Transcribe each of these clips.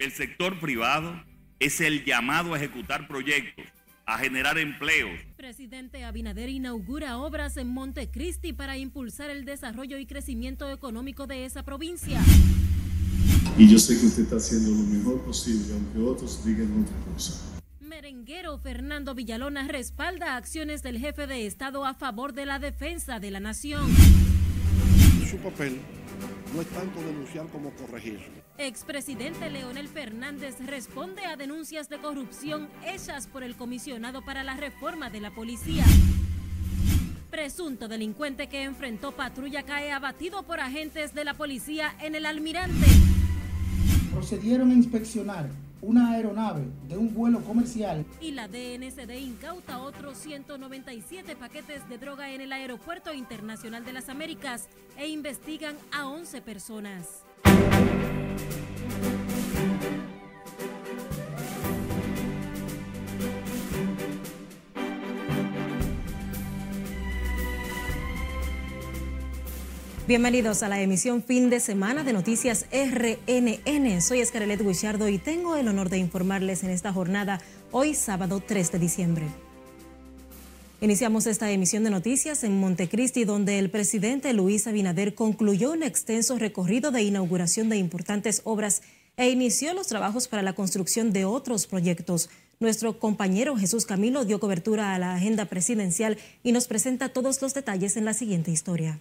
El sector privado es el llamado a ejecutar proyectos, a generar empleos. Presidente Abinader inaugura obras en Montecristi para impulsar el desarrollo y crecimiento económico de esa provincia. Y yo sé que usted está haciendo lo mejor posible, aunque otros digan otra cosa. Merenguero Fernando Villalona respalda acciones del jefe de Estado a favor de la defensa de la nación. Su papel no es tanto denunciar como corregir. Expresidente Leonel Fernández responde a denuncias de corrupción hechas por el comisionado para la reforma de la policía. Presunto delincuente que enfrentó patrulla cae abatido por agentes de la policía en el Almirante. Procedieron a inspeccionar una aeronave de un vuelo comercial. Y la DNCD incauta otros 197 paquetes de droga en el Aeropuerto Internacional de las Américas e investigan a 11 personas. Bienvenidos a la emisión fin de semana de Noticias RNN. Soy Escarelet Guichardo y tengo el honor de informarles en esta jornada, hoy sábado 3 de diciembre. Iniciamos esta emisión de noticias en Montecristi, donde el presidente Luis Abinader concluyó un extenso recorrido de inauguración de importantes obras e inició los trabajos para la construcción de otros proyectos. Nuestro compañero Jesús Camilo dio cobertura a la agenda presidencial y nos presenta todos los detalles en la siguiente historia.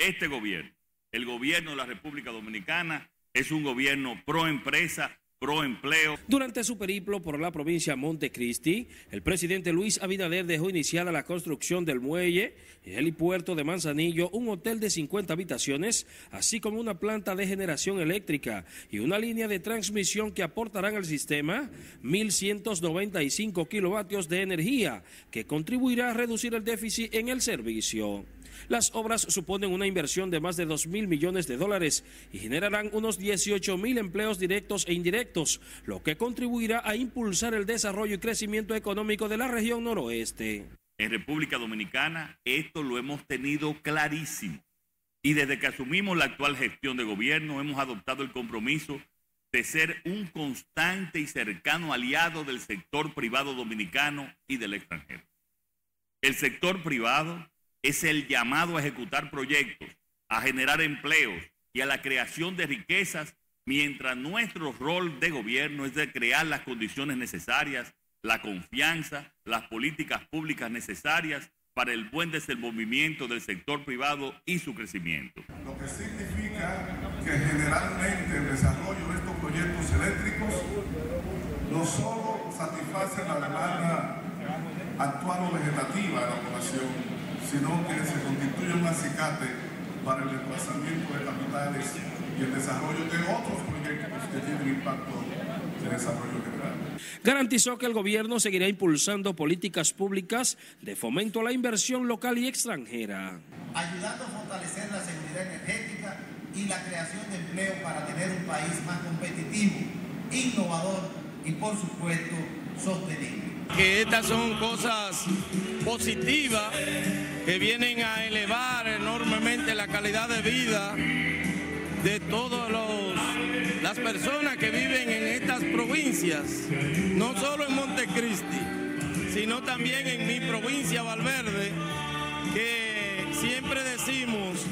Este gobierno, el gobierno de la República Dominicana, es un gobierno pro empresa, pro empleo. Durante su periplo por la provincia Montecristi, el presidente Luis Abinader dejó iniciada la construcción del muelle, el helipuerto de Manzanillo, un hotel de 50 habitaciones, así como una planta de generación eléctrica y una línea de transmisión que aportarán al sistema 1.195 kilovatios de energía, que contribuirá a reducir el déficit en el servicio. Las obras suponen una inversión de más de 2 mil millones de dólares y generarán unos 18 mil empleos directos e indirectos, lo que contribuirá a impulsar el desarrollo y crecimiento económico de la región noroeste. En República Dominicana esto lo hemos tenido clarísimo y desde que asumimos la actual gestión de gobierno hemos adoptado el compromiso de ser un constante y cercano aliado del sector privado dominicano y del extranjero. El sector privado es el llamado a ejecutar proyectos, a generar empleos y a la creación de riquezas, mientras nuestro rol de gobierno es de crear las condiciones necesarias, la confianza, las políticas públicas necesarias para el buen desenvolvimiento del sector privado y su crecimiento. Lo que significa que generalmente el desarrollo de estos proyectos eléctricos no solo satisface la demanda actual o vegetativa de la población, sino que se constituye un acicate para el desplazamiento de capitales y el desarrollo de otros proyectos que tienen impacto de desarrollo general. Garantizó que el gobierno seguirá impulsando políticas públicas de fomento a la inversión local y extranjera. Ayudando a fortalecer la seguridad energética y la creación de empleo para tener un país más competitivo, innovador y por supuesto sostenible. Que estas son cosas positivas que vienen a elevar enormemente la calidad de vida de todas las personas que viven en estas provincias, no solo en Montecristi, sino también en mi provincia Valverde, que siempre decimos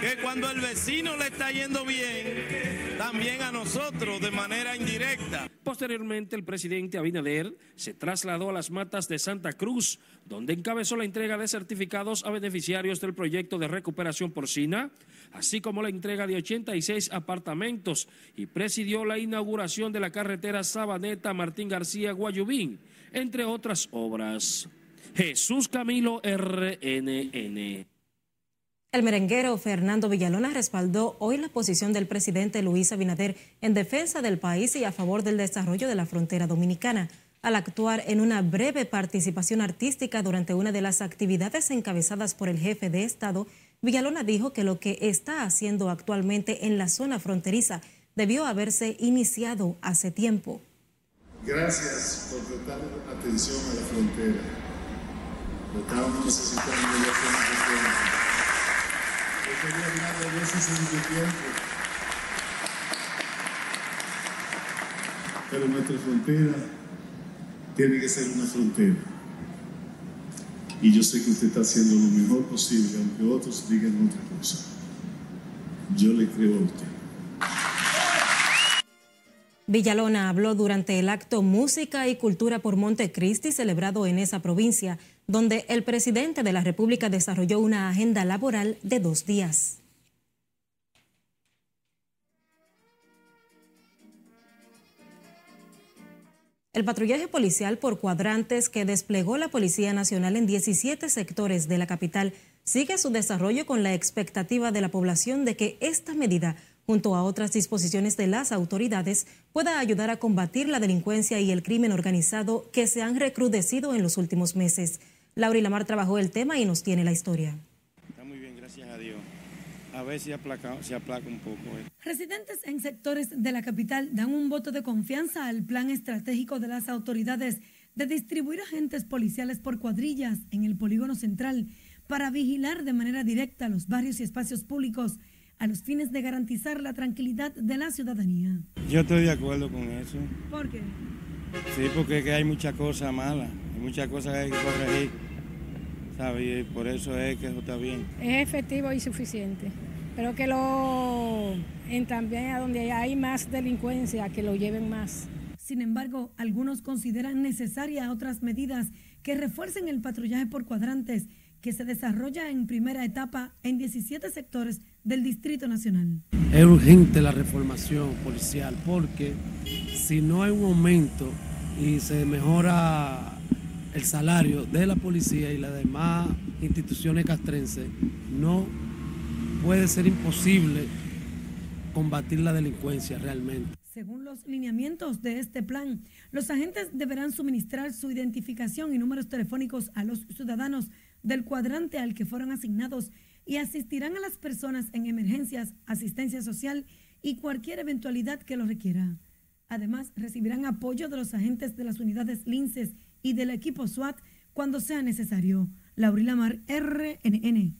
que cuando el vecino le está yendo bien, también a nosotros de manera indirecta. Posteriormente, el presidente Abinader se trasladó a las matas de Santa Cruz, donde encabezó la entrega de certificados a beneficiarios del proyecto de recuperación porcina, así como la entrega de 86 apartamentos y presidió la inauguración de la carretera Sabaneta Martín García Guayubín, entre otras obras. Jesús Camilo RNN. El merenguero Fernando Villalona respaldó hoy la posición del presidente Luis Abinader en defensa del país y a favor del desarrollo de la frontera dominicana. Al actuar en una breve participación artística durante una de las actividades encabezadas por el jefe de Estado, Villalona dijo que lo que está haciendo actualmente en la zona fronteriza debió haberse iniciado hace tiempo. Gracias por prestar atención a la frontera. Estamos necesitando ya Pero nuestra frontera tiene que ser una frontera. Y yo sé que usted está haciendo lo mejor posible, aunque otros digan otra cosa. Yo le creo a usted. Villalona habló durante el acto Música y Cultura por Montecristi celebrado en esa provincia, donde el presidente de la República desarrolló una agenda laboral de dos días. El patrullaje policial por cuadrantes que desplegó la Policía Nacional en 17 sectores de la capital sigue su desarrollo con la expectativa de la población de que esta medida junto a otras disposiciones de las autoridades, pueda ayudar a combatir la delincuencia y el crimen organizado que se han recrudecido en los últimos meses. Laura Lamar trabajó el tema y nos tiene la historia. Está muy bien, gracias a Dios. A ver si aplaca, se aplaca un poco. Eh. Residentes en sectores de la capital dan un voto de confianza al plan estratégico de las autoridades de distribuir agentes policiales por cuadrillas en el polígono central para vigilar de manera directa los barrios y espacios públicos a los fines de garantizar la tranquilidad de la ciudadanía. Yo estoy de acuerdo con eso. ¿Por qué? Sí, porque hay muchas cosas malas, hay muchas cosas que hay que corregir, ¿sabes? Y por eso es que eso está bien. Es efectivo y suficiente, pero que lo, en también a donde hay más delincuencia, que lo lleven más. Sin embargo, algunos consideran necesarias otras medidas que refuercen el patrullaje por cuadrantes que se desarrolla en primera etapa en 17 sectores del Distrito Nacional. Es urgente la reformación policial porque si no hay un aumento y se mejora el salario de la policía y las demás instituciones castrenses, no puede ser imposible combatir la delincuencia realmente. Según los lineamientos de este plan, los agentes deberán suministrar su identificación y números telefónicos a los ciudadanos del cuadrante al que fueron asignados y asistirán a las personas en emergencias, asistencia social y cualquier eventualidad que lo requiera. Además, recibirán apoyo de los agentes de las unidades LINCES y del equipo SWAT cuando sea necesario. Laurila Mar, RNN.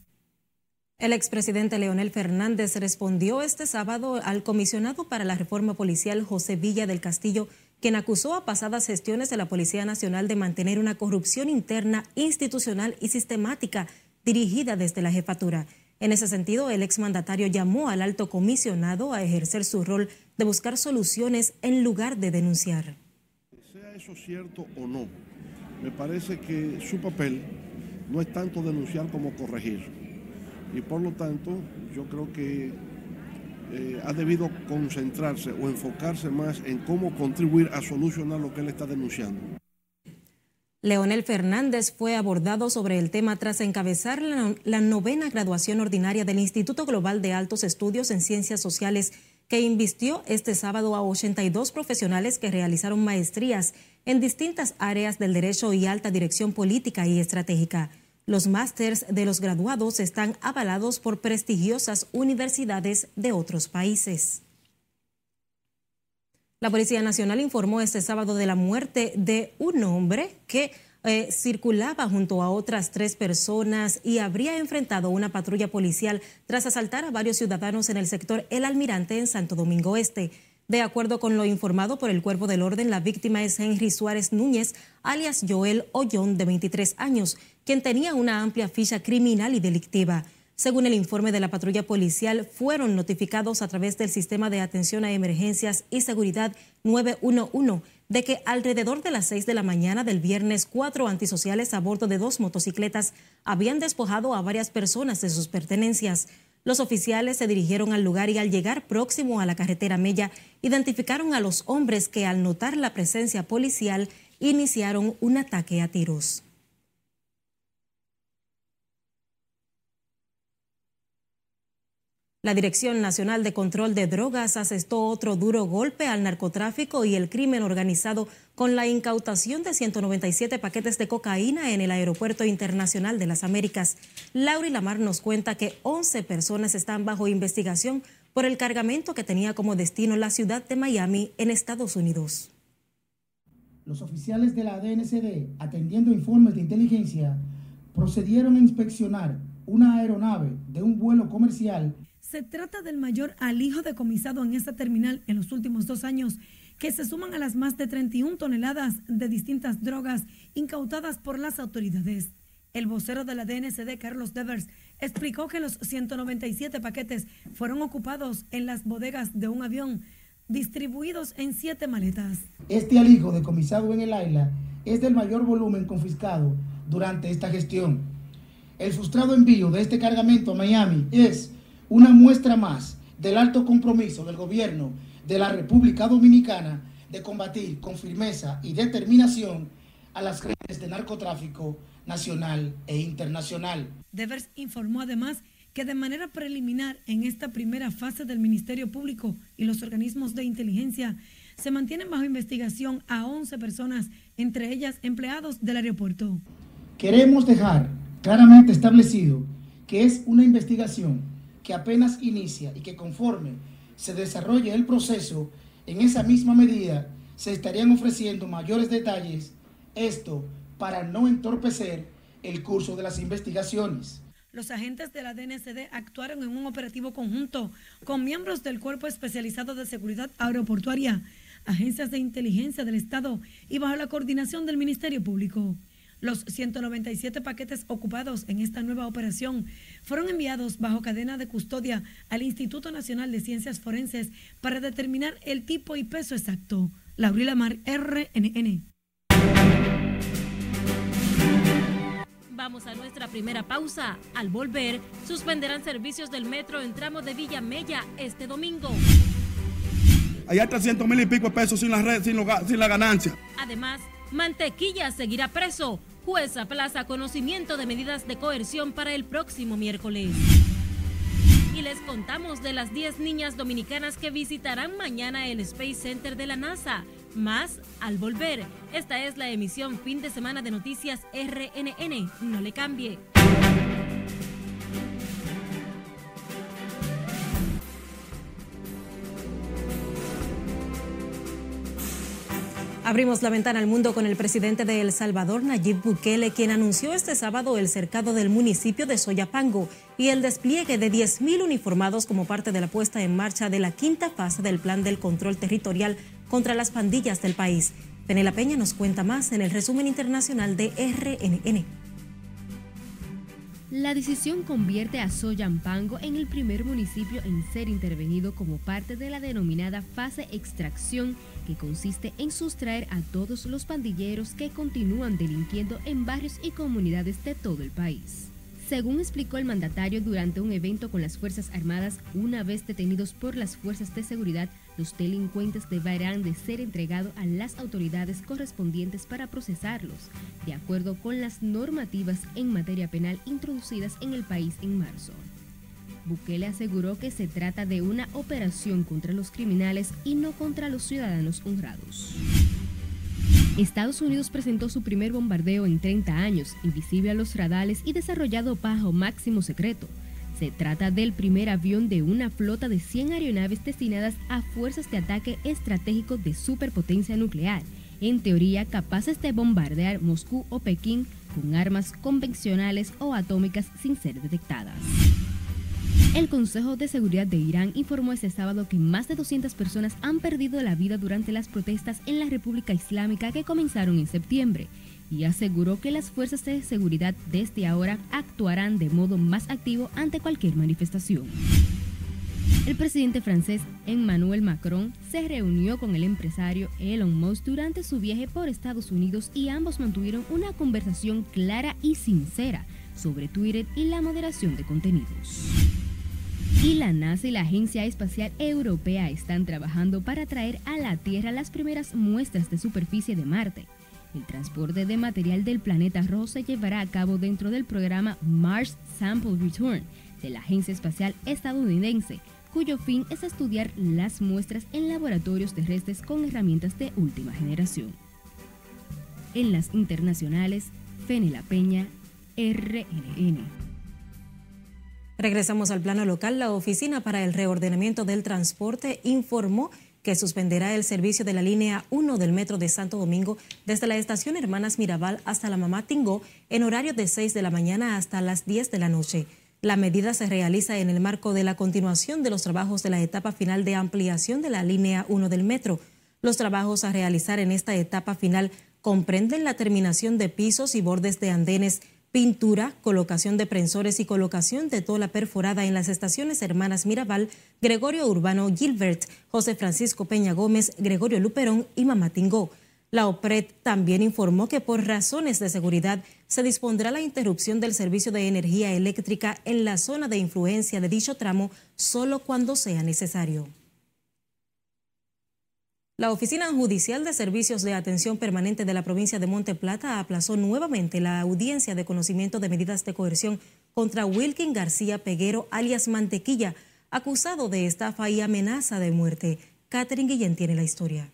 El expresidente Leonel Fernández respondió este sábado al comisionado para la reforma policial José Villa del Castillo quien acusó a pasadas gestiones de la Policía Nacional de mantener una corrupción interna, institucional y sistemática dirigida desde la jefatura. En ese sentido, el exmandatario llamó al alto comisionado a ejercer su rol de buscar soluciones en lugar de denunciar. Sea eso cierto o no, me parece que su papel no es tanto denunciar como corregir. Y por lo tanto, yo creo que eh, ha debido concentrarse o enfocarse más en cómo contribuir a solucionar lo que él está denunciando. Leonel Fernández fue abordado sobre el tema tras encabezar la, la, novena graduación ordinaria del Instituto Global de Altos Estudios en Ciencias Sociales, que invistió este sábado a 82 profesionales que realizaron maestrías en distintas áreas del derecho y alta dirección política y estratégica. Los másters de los graduados están avalados por prestigiosas universidades de otros países. La Policía Nacional informó este sábado de la muerte de un hombre que eh, circulaba junto a otras tres personas y habría enfrentado una patrulla policial tras asaltar a varios ciudadanos en el sector El Almirante en Santo Domingo Este. De acuerdo con lo informado por el Cuerpo del Orden, la víctima es Henry Suárez Núñez, alias Joel Ollón, de 23 años, quien tenía una amplia ficha criminal y delictiva. Según el informe de la patrulla policial, fueron notificados a través del sistema de atención a emergencias y seguridad 911 de que alrededor de las 6 de la mañana del viernes, cuatro antisociales a bordo de dos motocicletas habían despojado a varias personas de sus pertenencias. Los oficiales se dirigieron al lugar y al llegar próximo a la carretera Mella, identificaron a los hombres que al notar la presencia policial iniciaron un ataque a tiros. La Dirección Nacional de Control de Drogas asestó otro duro golpe al narcotráfico y el crimen organizado con la incautación de 197 paquetes de cocaína en el Aeropuerto Internacional de las Américas. Lauri Lamar nos cuenta que 11 personas están bajo investigación por el cargamento que tenía como destino la ciudad de Miami en Estados Unidos. Los oficiales de la DNCD, atendiendo informes de inteligencia, procedieron a inspeccionar una aeronave de un vuelo comercial se trata del mayor alijo decomisado en esta terminal en los últimos dos años, que se suman a las más de 31 toneladas de distintas drogas incautadas por las autoridades. El vocero de la DNCD, Carlos Devers, explicó que los 197 paquetes fueron ocupados en las bodegas de un avión, distribuidos en siete maletas. Este alijo decomisado en el AILA es del mayor volumen confiscado durante esta gestión. El frustrado envío de este cargamento a Miami es una muestra más del alto compromiso del gobierno de la República Dominicana de combatir con firmeza y determinación a las redes de narcotráfico nacional e internacional. Devers informó además que de manera preliminar en esta primera fase del Ministerio Público y los organismos de inteligencia se mantienen bajo investigación a 11 personas, entre ellas empleados del aeropuerto. Queremos dejar claramente establecido que es una investigación que apenas inicia y que conforme se desarrolle el proceso, en esa misma medida se estarían ofreciendo mayores detalles, esto para no entorpecer el curso de las investigaciones. Los agentes de la DNCD actuaron en un operativo conjunto con miembros del Cuerpo Especializado de Seguridad Aeroportuaria, agencias de inteligencia del Estado y bajo la coordinación del Ministerio Público. Los 197 paquetes ocupados en esta nueva operación fueron enviados bajo cadena de custodia al Instituto Nacional de Ciencias Forenses para determinar el tipo y peso exacto. Laurila Mar, RNN. Vamos a nuestra primera pausa. Al volver, suspenderán servicios del metro en tramo de Villa Mella este domingo. Hay 300 mil y pico de pesos sin la, red, sin, sin la ganancia. Además, Mantequilla seguirá preso. Jueza plaza conocimiento de medidas de coerción para el próximo miércoles. Y les contamos de las 10 niñas dominicanas que visitarán mañana el Space Center de la NASA. Más al volver. Esta es la emisión fin de semana de noticias RNN. No le cambie. Abrimos la ventana al mundo con el presidente de El Salvador, Nayib Bukele, quien anunció este sábado el cercado del municipio de Soyapango y el despliegue de 10.000 uniformados como parte de la puesta en marcha de la quinta fase del plan del control territorial contra las pandillas del país. Penela Peña nos cuenta más en el resumen internacional de RNN. La decisión convierte a Soyampango en el primer municipio en ser intervenido como parte de la denominada fase extracción, que consiste en sustraer a todos los pandilleros que continúan delinquiendo en barrios y comunidades de todo el país. Según explicó el mandatario durante un evento con las Fuerzas Armadas, una vez detenidos por las fuerzas de seguridad, los delincuentes deberán de ser entregados a las autoridades correspondientes para procesarlos, de acuerdo con las normativas en materia penal introducidas en el país en marzo. Bukele aseguró que se trata de una operación contra los criminales y no contra los ciudadanos honrados. Estados Unidos presentó su primer bombardeo en 30 años, invisible a los radares y desarrollado bajo máximo secreto. Se trata del primer avión de una flota de 100 aeronaves destinadas a fuerzas de ataque estratégico de superpotencia nuclear, en teoría capaces de bombardear Moscú o Pekín con armas convencionales o atómicas sin ser detectadas. El Consejo de Seguridad de Irán informó este sábado que más de 200 personas han perdido la vida durante las protestas en la República Islámica que comenzaron en septiembre y aseguró que las fuerzas de seguridad desde ahora actuarán de modo más activo ante cualquier manifestación. El presidente francés Emmanuel Macron se reunió con el empresario Elon Musk durante su viaje por Estados Unidos y ambos mantuvieron una conversación clara y sincera sobre Twitter y la moderación de contenidos. Y la NASA y la Agencia Espacial Europea están trabajando para traer a la Tierra las primeras muestras de superficie de Marte. El transporte de material del planeta rojo se llevará a cabo dentro del programa Mars Sample Return de la Agencia Espacial Estadounidense, cuyo fin es estudiar las muestras en laboratorios terrestres con herramientas de última generación. En las internacionales, Fenela Peña, RNN. Regresamos al plano local. La Oficina para el Reordenamiento del Transporte informó que suspenderá el servicio de la línea 1 del metro de Santo Domingo desde la estación Hermanas Mirabal hasta la Mamá Tingó en horario de 6 de la mañana hasta las 10 de la noche. La medida se realiza en el marco de la continuación de los trabajos de la etapa final de ampliación de la línea 1 del metro. Los trabajos a realizar en esta etapa final comprenden la terminación de pisos y bordes de andenes, pintura, colocación de prensores y colocación de tola perforada en las estaciones Hermanas Mirabal, Gregorio Urbano Gilbert, José Francisco Peña Gómez, Gregorio Luperón y Mamatingó. La OPRED también informó que por razones de seguridad se dispondrá la interrupción del servicio de energía eléctrica en la zona de influencia de dicho tramo solo cuando sea necesario. La Oficina Judicial de Servicios de Atención Permanente de la provincia de Monte Plata aplazó nuevamente la audiencia de conocimiento de medidas de coerción contra Wilkin García Peguero, alias Mantequilla, acusado de estafa y amenaza de muerte. Catherine Guillén tiene la historia.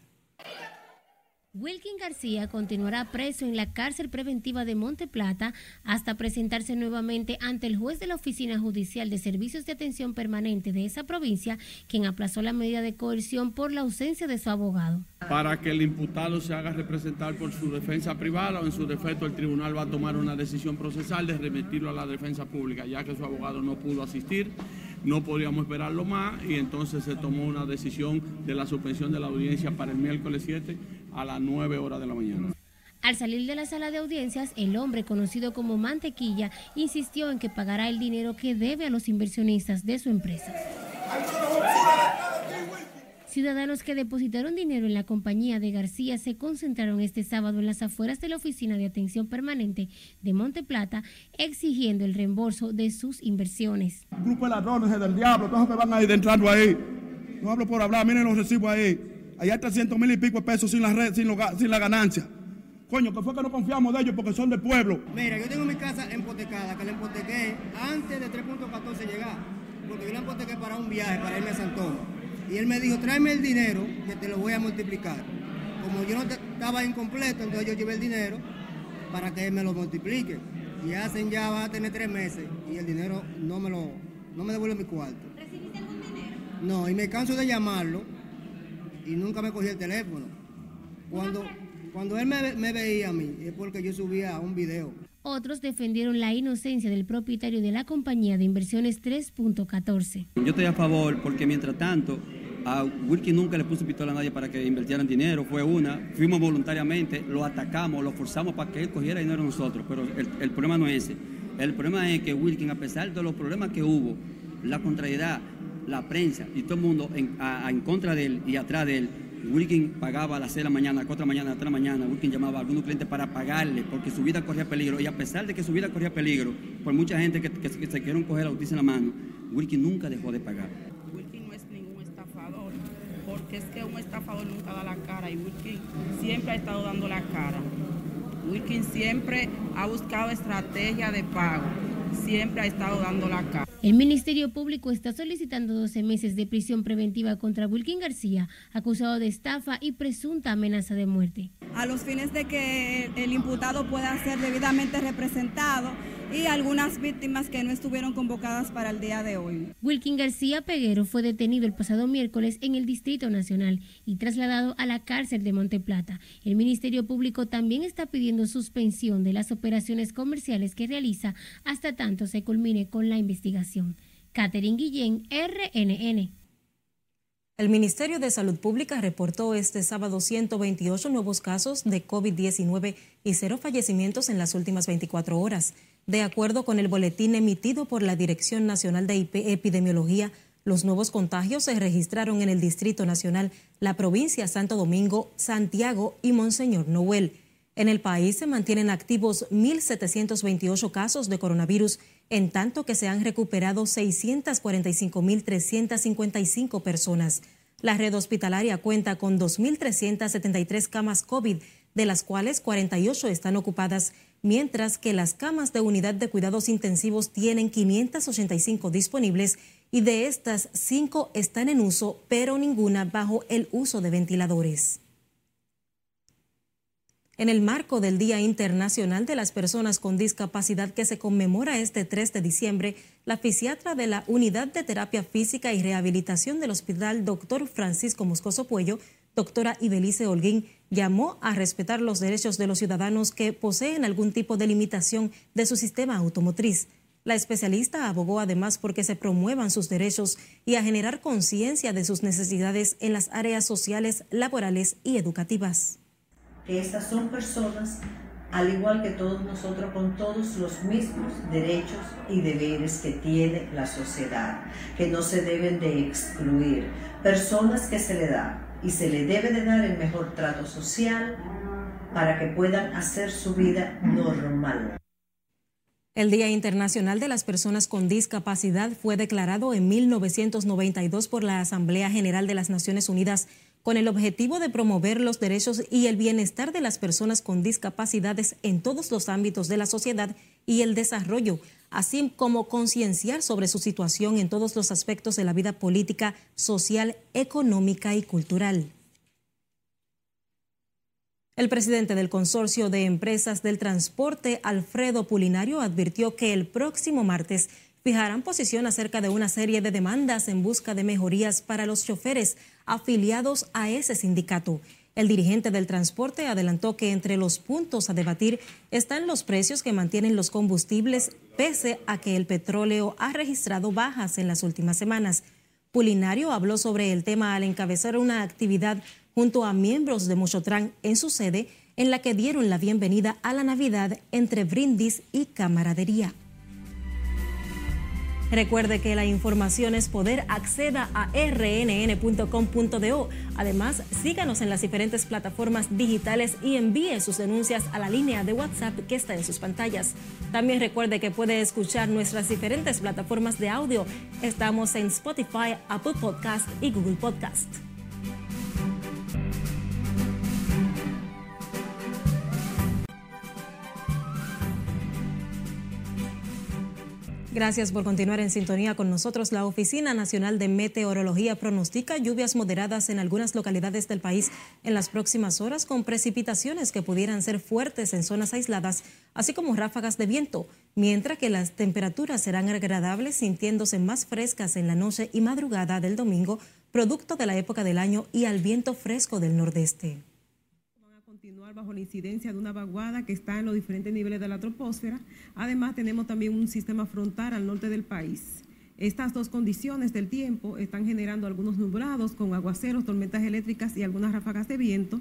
Wilkin García continuará preso en la cárcel preventiva de Monte Plata hasta presentarse nuevamente ante el juez de la Oficina Judicial de Servicios de Atención Permanente de esa provincia, quien aplazó la medida de coerción por la ausencia de su abogado. Para que el imputado se haga representar por su defensa privada o en su defecto el tribunal va a tomar una decisión procesal de remitirlo a la defensa pública, ya que su abogado no pudo asistir no podíamos esperarlo más y entonces se tomó una decisión de la suspensión de la audiencia para el miércoles 7 a las 9 horas de la mañana. Al salir de la sala de audiencias, el hombre conocido como Mantequilla insistió en que pagará el dinero que debe a los inversionistas de su empresa. Ciudadanos que depositaron dinero en la compañía de García se concentraron este sábado en las afueras de la Oficina de Atención Permanente de Monte Plata exigiendo el reembolso de sus inversiones. Grupo de ladrones del diablo, todos que van ahí entrando ahí. No hablo por hablar, miren los recibos ahí. Allá hay 300 mil y pico de pesos sin la, red, sin, sin la ganancia. Coño, que fue que no confiamos de ellos porque son del pueblo. Mira, yo tengo mi casa empotecada, que la empotequé antes de 3.14 llegar, porque yo la empotequé para un viaje, para irme a Santón. Y él me dijo, tráeme el dinero que te lo voy a multiplicar. Como yo no estaba incompleto, entonces yo llevé el dinero para que él me lo multiplique. Y hacen ya, va a tener tres meses y el dinero no me lo, no me devuelve mi cuarto. ¿Recibiste algún dinero? No, y me canso de llamarlo y nunca me cogí el teléfono. Cuando, cuando él me, me veía a mí, es porque yo subía un video. Otros defendieron la inocencia del propietario de la compañía de inversiones 3.14. Yo estoy a favor porque mientras tanto a Wilkin nunca le puso pistola a nadie para que invirtieran dinero, fue una, fuimos voluntariamente, lo atacamos, lo forzamos para que él cogiera dinero a nosotros, pero el, problema no es ese. El problema es que Wilkin, a pesar de los problemas que hubo, la contrariedad, la prensa y todo el mundo en, contra de él y atrás de él, Wilkin pagaba a las 6 de la mañana, a 4 de la mañana, a 3 de la mañana. Wilkin llamaba a algunos clientes para pagarle porque su vida corría peligro. Y a pesar de que su vida corría peligro, por mucha gente que, se quieren coger la justicia en la mano, Wilkin nunca dejó de pagar. Wilkin no es ningún estafador, porque es que un estafador nunca da la cara y Wilkin siempre ha estado dando la cara. Wilkin siempre ha buscado estrategia de pago, siempre ha estado dando la cara. El Ministerio Público está solicitando 12 meses de prisión preventiva contra Wilkin García, acusado de estafa y presunta amenaza de muerte. A los fines de que el imputado pueda ser debidamente representado y algunas víctimas que no estuvieron convocadas para el día de hoy. Wilkin García Peguero fue detenido el pasado miércoles en el Distrito Nacional y trasladado a la cárcel de Monteplata. El Ministerio Público también está pidiendo suspensión de las operaciones comerciales que realiza hasta tanto se culmine con la investigación. Catherine Guillén, RNN. El Ministerio de Salud Pública reportó este sábado 128 nuevos casos de COVID-19 y cero fallecimientos en las últimas 24 horas. De acuerdo con el boletín emitido por la Dirección Nacional de Epidemiología, los nuevos contagios se registraron en el Distrito Nacional, la provincia Santo Domingo, Santiago y Monseñor Noel. En el país se mantienen activos 1.728 casos de coronavirus, en tanto que se han recuperado 645.355 personas. La red hospitalaria cuenta con 2.373 camas COVID, de las cuales 48 están ocupadas mientras que las camas de unidad de cuidados intensivos tienen 585 disponibles y de estas, 5 están en uso, pero ninguna bajo el uso de ventiladores. En el marco del Día Internacional de las Personas con Discapacidad que se conmemora este 3 de diciembre, la fisiatra de la Unidad de Terapia Física y Rehabilitación del Hospital Dr. Francisco Moscoso Puello doctora Ibelice Holguín llamó a respetar los derechos de los ciudadanos que poseen algún tipo de limitación de su sistema automotriz. La especialista abogó además porque se promuevan sus derechos y a generar conciencia de sus necesidades en las áreas sociales, laborales y educativas. Estas son personas, al igual que todos nosotros, con todos los mismos derechos y deberes que tiene la sociedad, que no se deben de excluir. Personas que se le da y se le debe de dar el mejor trato social para que puedan hacer su vida normal. El Día Internacional de las Personas con Discapacidad fue declarado en 1992 por la Asamblea General de las Naciones Unidas con el objetivo de promover los derechos y el bienestar de las personas con discapacidades en todos los ámbitos de la sociedad y el desarrollo, así como concienciar sobre su situación en todos los aspectos de la vida política, social, económica y cultural. El presidente del Consorcio de Empresas del Transporte, Alfredo Pulinario, advirtió que el próximo martes fijarán posición acerca de una serie de demandas en busca de mejorías para los choferes afiliados a ese sindicato. El dirigente del transporte adelantó que entre los puntos a debatir están los precios que mantienen los combustibles, pese a que el petróleo ha registrado bajas en las últimas semanas. Pulinario habló sobre el tema al encabezar una actividad junto a miembros de Mochotrán en su sede, en la que dieron la bienvenida a la Navidad entre brindis y camaradería. Recuerde que la información es poder. Acceda a rnn.com.do. Además, síganos en las diferentes plataformas digitales y envíe sus denuncias a la línea de WhatsApp que está en sus pantallas. También recuerde que puede escuchar nuestras diferentes plataformas de audio. Estamos en Spotify, Apple Podcast y Google Podcast. Gracias por continuar en sintonía con nosotros. La Oficina Nacional de Meteorología pronostica lluvias moderadas en algunas localidades del país en las próximas horas con precipitaciones que pudieran ser fuertes en zonas aisladas, así como ráfagas de viento, mientras que las temperaturas serán agradables sintiéndose más frescas en la noche y madrugada del domingo, producto de la época del año y al viento fresco del nordeste continuar bajo la incidencia de una vaguada que está en los diferentes niveles de la troposfera. Además, tenemos también un sistema frontal al norte del país. Estas dos condiciones del tiempo están generando algunos nublados con aguaceros, tormentas eléctricas y algunas ráfagas de viento.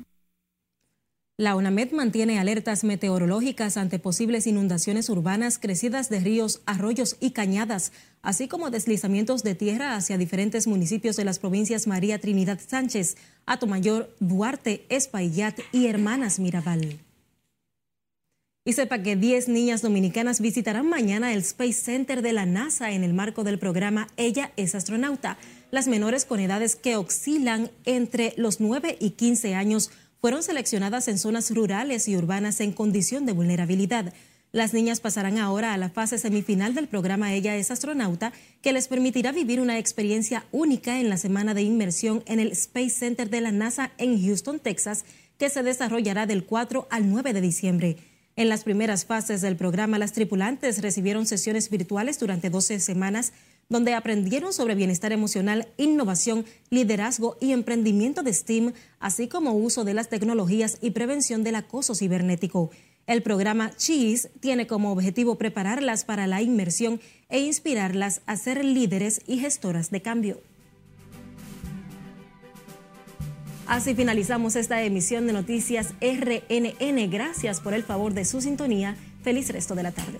La UNAMED mantiene alertas meteorológicas ante posibles inundaciones urbanas, crecidas de ríos, arroyos y cañadas, así como deslizamientos de tierra hacia diferentes municipios de las provincias María Trinidad Sánchez, Atomayor, Duarte, Espaillat y Hermanas Mirabal. Y sepa que 10 niñas dominicanas visitarán mañana el Space Center de la NASA en el marco del programa Ella es astronauta. Las menores con edades que oscilan entre los 9 y 15 años fueron seleccionadas en zonas rurales y urbanas en condición de vulnerabilidad. Las niñas pasarán ahora a la fase semifinal del programa Ella es astronauta, que les permitirá vivir una experiencia única en la semana de inmersión en el Space Center de la NASA en Houston, Texas, que se desarrollará del 4 al 9 de diciembre. En las primeras fases del programa, las tripulantes recibieron sesiones virtuales durante 12 semanas donde aprendieron sobre bienestar emocional, innovación, liderazgo y emprendimiento de STEAM, así como uso de las tecnologías y prevención del acoso cibernético. El programa Cheese tiene como objetivo prepararlas para la inmersión e inspirarlas a ser líderes y gestoras de cambio. Así finalizamos esta emisión de Noticias RNN. Gracias por el favor de su sintonía. Feliz resto de la tarde.